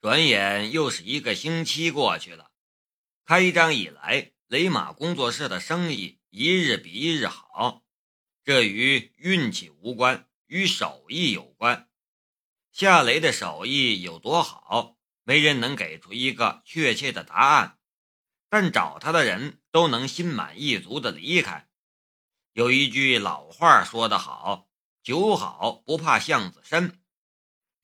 转眼又是一个星期过去了。开张以来，雷马工作室的生意一日比一日好。这与运气无关，与手艺有关。夏雷的手艺有多好，没人能给出一个确切的答案。但找他的人都能心满意足的离开。有一句老话说得好：“酒好不怕巷子深。”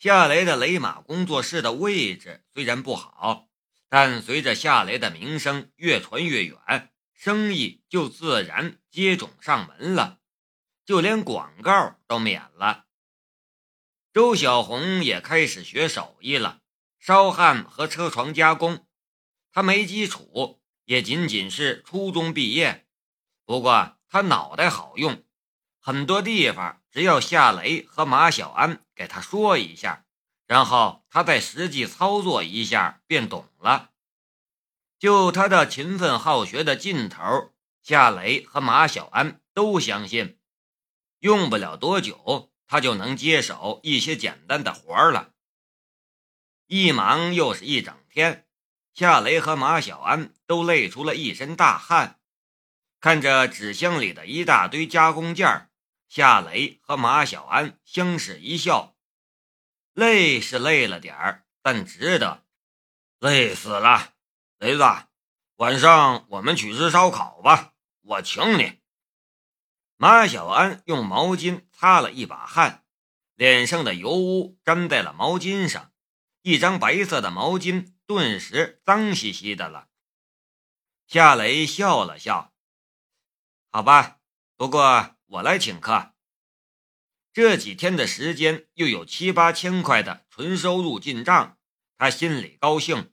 夏雷的雷马工作室的位置虽然不好，但随着夏雷的名声越传越远，生意就自然接踵上门了，就连广告都免了。周小红也开始学手艺了，烧焊和车床加工。他没基础，也仅仅是初中毕业，不过他脑袋好用。很多地方只要夏雷和马小安给他说一下，然后他再实际操作一下，便懂了。就他的勤奋好学的劲头，夏雷和马小安都相信，用不了多久，他就能接手一些简单的活了。一忙又是一整天，夏雷和马小安都累出了一身大汗，看着纸箱里的一大堆加工件儿。夏雷和马小安相视一笑，累是累了点儿，但值得。累死了，雷子，晚上我们去吃烧烤吧，我请你。马小安用毛巾擦了一把汗，脸上的油污粘在了毛巾上，一张白色的毛巾顿时脏兮兮的了。夏雷笑了笑，好吧，不过。我来请客。这几天的时间又有七八千块的纯收入进账，他心里高兴。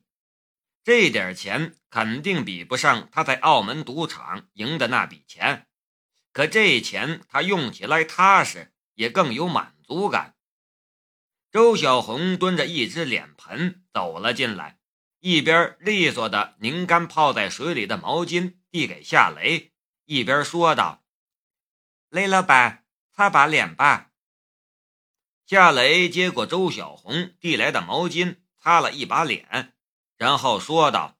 这点钱肯定比不上他在澳门赌场赢的那笔钱，可这钱他用起来踏实，也更有满足感。周小红端着一只脸盆走了进来，一边利索的拧干泡在水里的毛巾，递给夏雷，一边说道。雷老板，擦把脸吧。夏雷接过周小红递来的毛巾，擦了一把脸，然后说道：“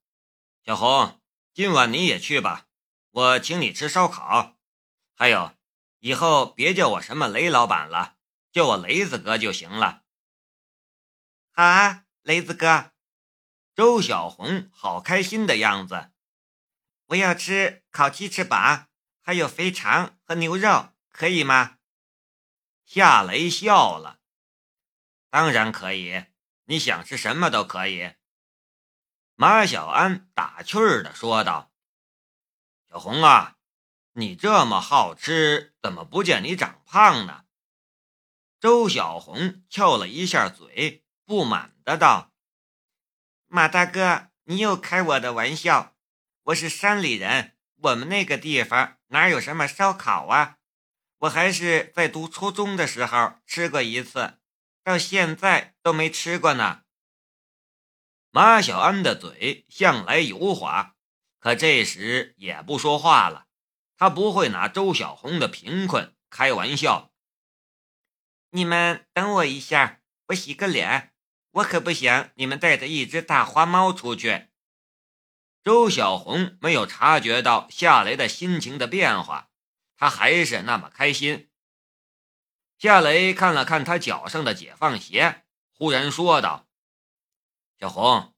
小红，今晚你也去吧，我请你吃烧烤。还有，以后别叫我什么雷老板了，叫我雷子哥就行了。”好啊，雷子哥。周小红好开心的样子。我要吃烤鸡翅膀。还有肥肠和牛肉，可以吗？夏雷笑了，当然可以，你想吃什么都可以。马小安打趣儿的说道：“小红啊，你这么好吃，怎么不见你长胖呢？”周小红翘了一下嘴，不满的道：“马大哥，你又开我的玩笑，我是山里人，我们那个地方。”哪有什么烧烤啊！我还是在读初中的时候吃过一次，到现在都没吃过呢。马小安的嘴向来油滑，可这时也不说话了。他不会拿周小红的贫困开玩笑。你们等我一下，我洗个脸。我可不想你们带着一只大花猫出去。周小红没有察觉到夏雷的心情的变化，他还是那么开心。夏雷看了看他脚上的解放鞋，忽然说道：“小红，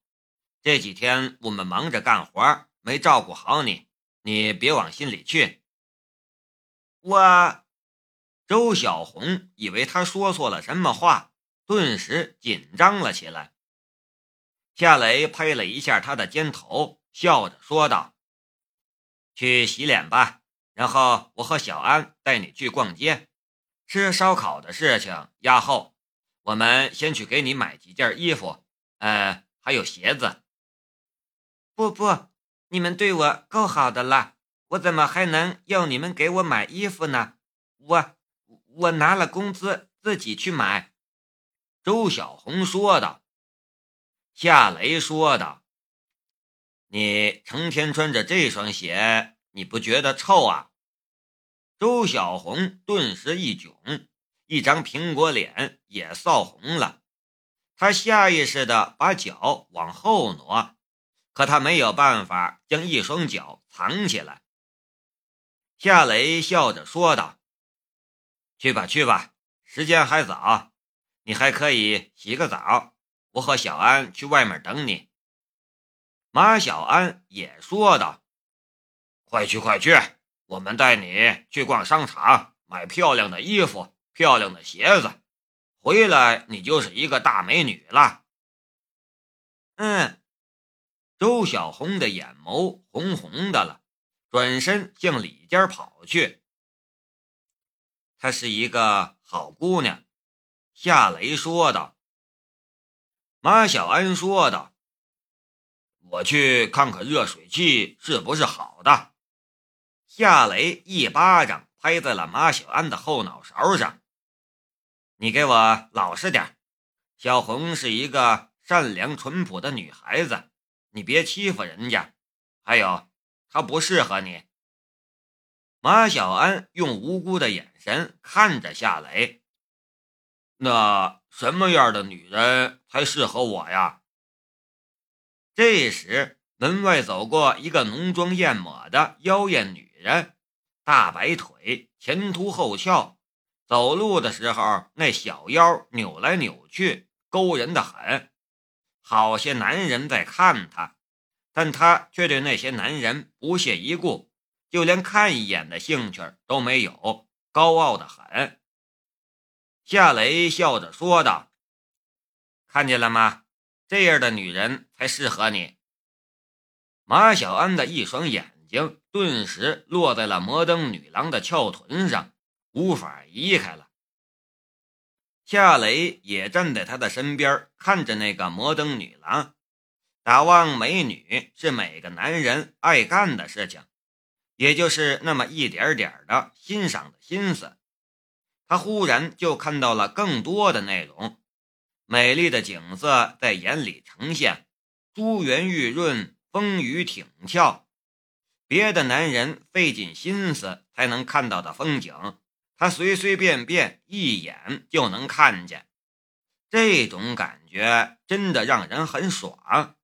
这几天我们忙着干活，没照顾好你，你别往心里去。”我，周小红以为他说错了什么话，顿时紧张了起来。夏雷拍了一下他的肩头。笑着说道：“去洗脸吧，然后我和小安带你去逛街，吃烧烤的事情压后。我们先去给你买几件衣服，呃，还有鞋子。”“不不，你们对我够好的了，我怎么还能要你们给我买衣服呢？我我拿了工资自己去买。”周小红说道。夏雷说道。你成天穿着这双鞋，你不觉得臭啊？周小红顿时一窘，一张苹果脸也臊红了。他下意识地把脚往后挪，可他没有办法将一双脚藏起来。夏雷笑着说道：“去吧，去吧，时间还早，你还可以洗个澡。我和小安去外面等你。”马小安也说道：“快去，快去，我们带你去逛商场，买漂亮的衣服、漂亮的鞋子。”回来，你就是一个大美女了。嗯，周小红的眼眸红红的了，转身向里间跑去。她是一个好姑娘，夏雷说道。马小安说道：“我去看看热水器是不是好的。”夏雷一巴掌拍在了马小安的后脑勺上。你给我老实点小红是一个善良淳朴的女孩子，你别欺负人家。还有，她不适合你。马小安用无辜的眼神看着夏雷。那什么样的女人才适合我呀？这时，门外走过一个浓妆艳抹的妖艳女人，大白腿，前凸后翘。走路的时候，那小腰扭来扭去，勾人的很。好些男人在看她，但她却对那些男人不屑一顾，就连看一眼的兴趣都没有，高傲的很。夏雷笑着说道：“看见了吗？这样的女人才适合你。”马小安的一双眼睛顿时落在了摩登女郎的翘臀上。无法移开了。夏雷也站在他的身边，看着那个摩登女郎。打望美女是每个男人爱干的事情，也就是那么一点点的欣赏的心思。他忽然就看到了更多的内容，美丽的景色在眼里呈现，珠圆玉润，丰腴挺翘，别的男人费尽心思才能看到的风景。他随随便便一眼就能看见，这种感觉真的让人很爽。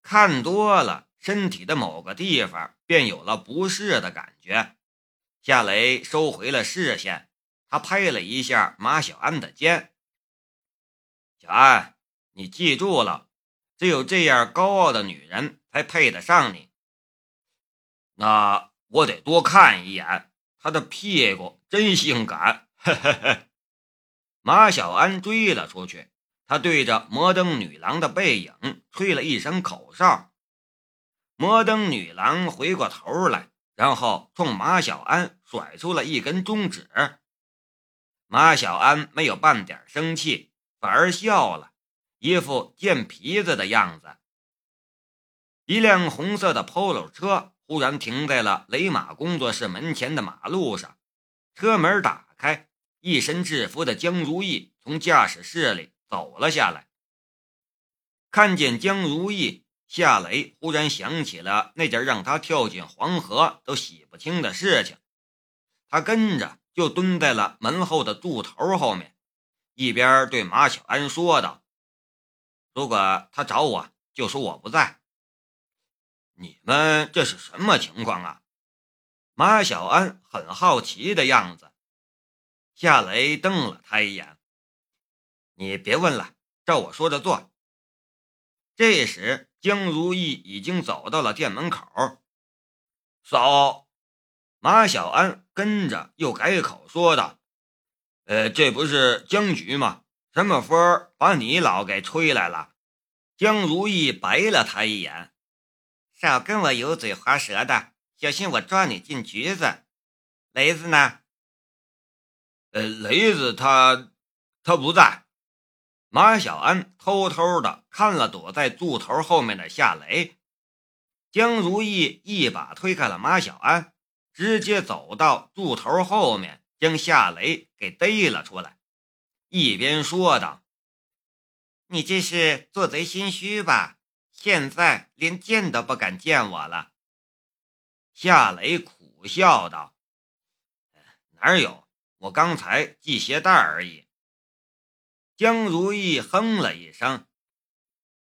看多了，身体的某个地方便有了不适的感觉。夏雷收回了视线，他拍了一下马小安的肩：“小安，你记住了，只有这样高傲的女人才配得上你。那我得多看一眼。”她的屁股真性感，嘿嘿嘿！马小安追了出去，他对着摩登女郎的背影吹了一声口哨。摩登女郎回过头来，然后冲马小安甩出了一根中指。马小安没有半点生气，反而笑了，一副贱皮子的样子。一辆红色的 Polo 车。忽然停在了雷马工作室门前的马路上，车门打开，一身制服的江如意从驾驶室里走了下来。看见江如意，夏雷忽然想起了那件让他跳进黄河都洗不清的事情，他跟着就蹲在了门后的柱头后面，一边对马小安说道：“如果他找我，就说我不在。”你们这是什么情况啊？马小安很好奇的样子。夏雷瞪了他一眼：“你别问了，照我说的做。”这时，江如意已经走到了店门口。嫂，马小安跟着又改口说道：“呃，这不是江局吗？什么风把你老给吹来了？”江如意白了他一眼。少跟我油嘴滑舌的，小心我抓你进局子。雷子呢？呃，雷子他他不在。马小安偷偷的看了躲在柱头后面的夏雷。江如意一把推开了马小安，直接走到柱头后面，将夏雷给逮了出来，一边说道：“你这是做贼心虚吧？”现在连见都不敢见我了，夏雷苦笑道：“哪有？我刚才系鞋带而已。”江如意哼了一声：“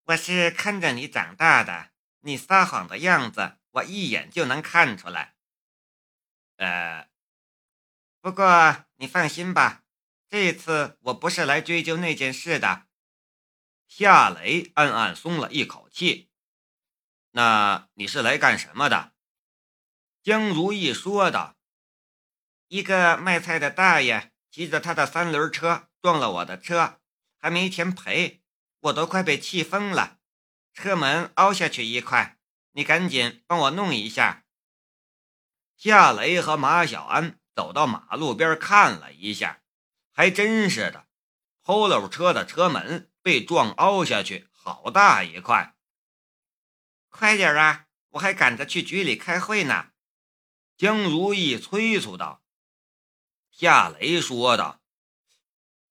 我是看着你长大的，你撒谎的样子，我一眼就能看出来。呃，不过你放心吧，这次我不是来追究那件事的。”夏雷暗暗松了一口气。那你是来干什么的？江如意说道：“一个卖菜的大爷骑着他的三轮车撞了我的车，还没钱赔，我都快被气疯了，车门凹下去一块，你赶紧帮我弄一下。”夏雷和马小安走到马路边看了一下，还真是的，Polo 车的车门被撞凹下去，好大一块。快点啊！我还赶着去局里开会呢。”江如意催促道。夏雷说道：“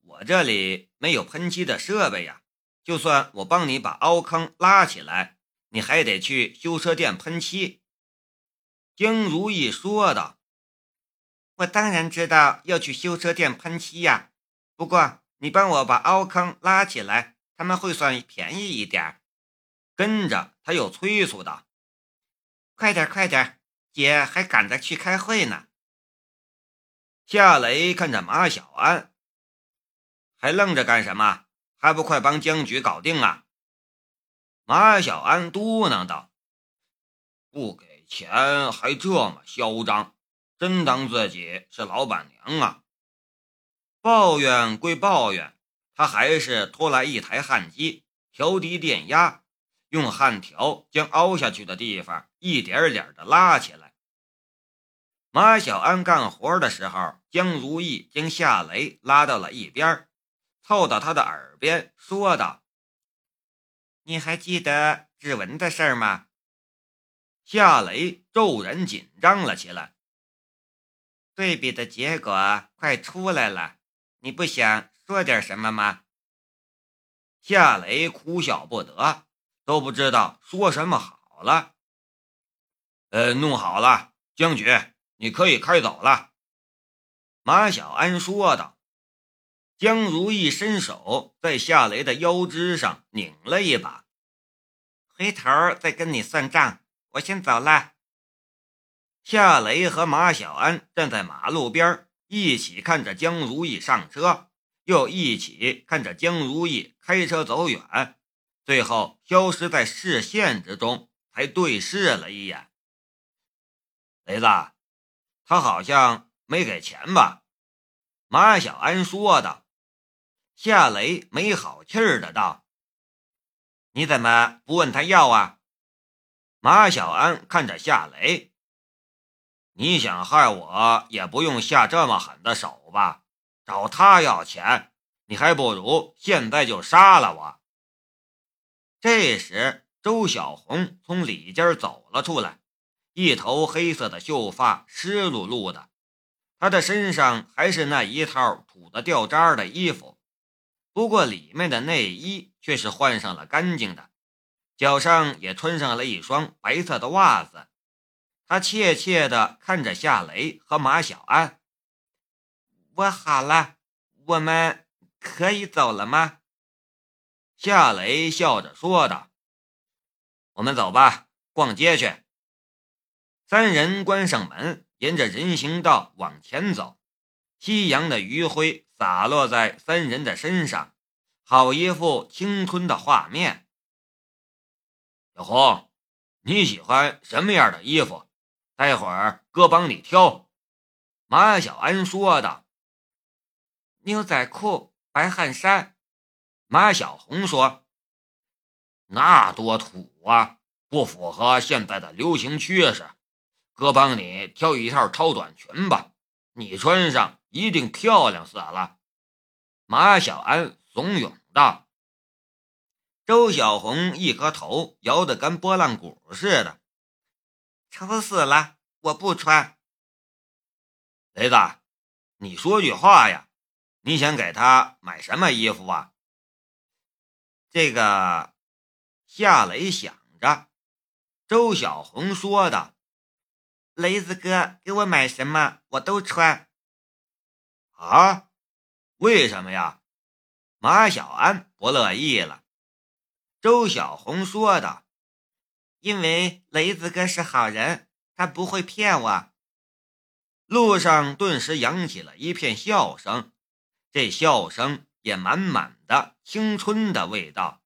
我这里没有喷漆的设备呀，就算我帮你把凹坑拉起来，你还得去修车店喷漆。”江如意说道：“我当然知道要去修车店喷漆呀，不过你帮我把凹坑拉起来，他们会算便宜一点。”跟着他又催促道：“快点，快点，姐还赶着去开会呢。”夏雷看着马小安，还愣着干什么？还不快帮江局搞定啊！马小安嘟囔道：“不给钱还这么嚣张，真当自己是老板娘啊！”抱怨归抱怨，他还是拖来一台焊机，调低电压。用焊条将凹下去的地方一点点的拉起来。马小安干活的时候，江如意将夏雷拉到了一边，凑到他的耳边说道：“你还记得指纹的事吗？”夏雷骤然紧张了起来。对比的结果快出来了，你不想说点什么吗？夏雷哭笑不得。都不知道说什么好了。呃，弄好了，江局，你可以开走了。”马小安说道。江如意伸手在夏雷的腰肢上拧了一把，回头再跟你算账。我先走了。夏雷和马小安站在马路边，一起看着江如意上车，又一起看着江如意开车走远。最后消失在视线之中，还对视了一眼。雷子，他好像没给钱吧？马小安说道。夏雷没好气儿的道：“你怎么不问他要啊？”马小安看着夏雷：“你想害我，也不用下这么狠的手吧？找他要钱，你还不如现在就杀了我。”这时，周小红从里间走了出来，一头黑色的秀发湿漉漉的，她的身上还是那一套土的掉渣的衣服，不过里面的内衣却是换上了干净的，脚上也穿上了一双白色的袜子。他怯怯地看着夏雷和马小安：“我好了，我们可以走了吗？”夏雷笑着说道：“我们走吧，逛街去。”三人关上门，沿着人行道往前走。夕阳的余晖洒落在三人的身上，好一幅青春的画面。小红，你喜欢什么样的衣服？待会儿哥帮你挑。”马小安说道。“牛仔裤，白汗衫。”马小红说：“那多土啊，不符合现在的流行趋势。哥帮你挑一套超短裙吧，你穿上一定漂亮死了。”马小安怂恿道。周小红一颗头摇得跟拨浪鼓似的：“丑死了，我不穿。”雷子，你说句话呀，你想给他买什么衣服啊？这个，夏雷想着，周小红说的：“雷子哥，给我买什么我都穿。”啊？为什么呀？马小安不乐意了。周小红说的：“因为雷子哥是好人，他不会骗我。”路上顿时扬起了一片笑声，这笑声也满满的青春的味道。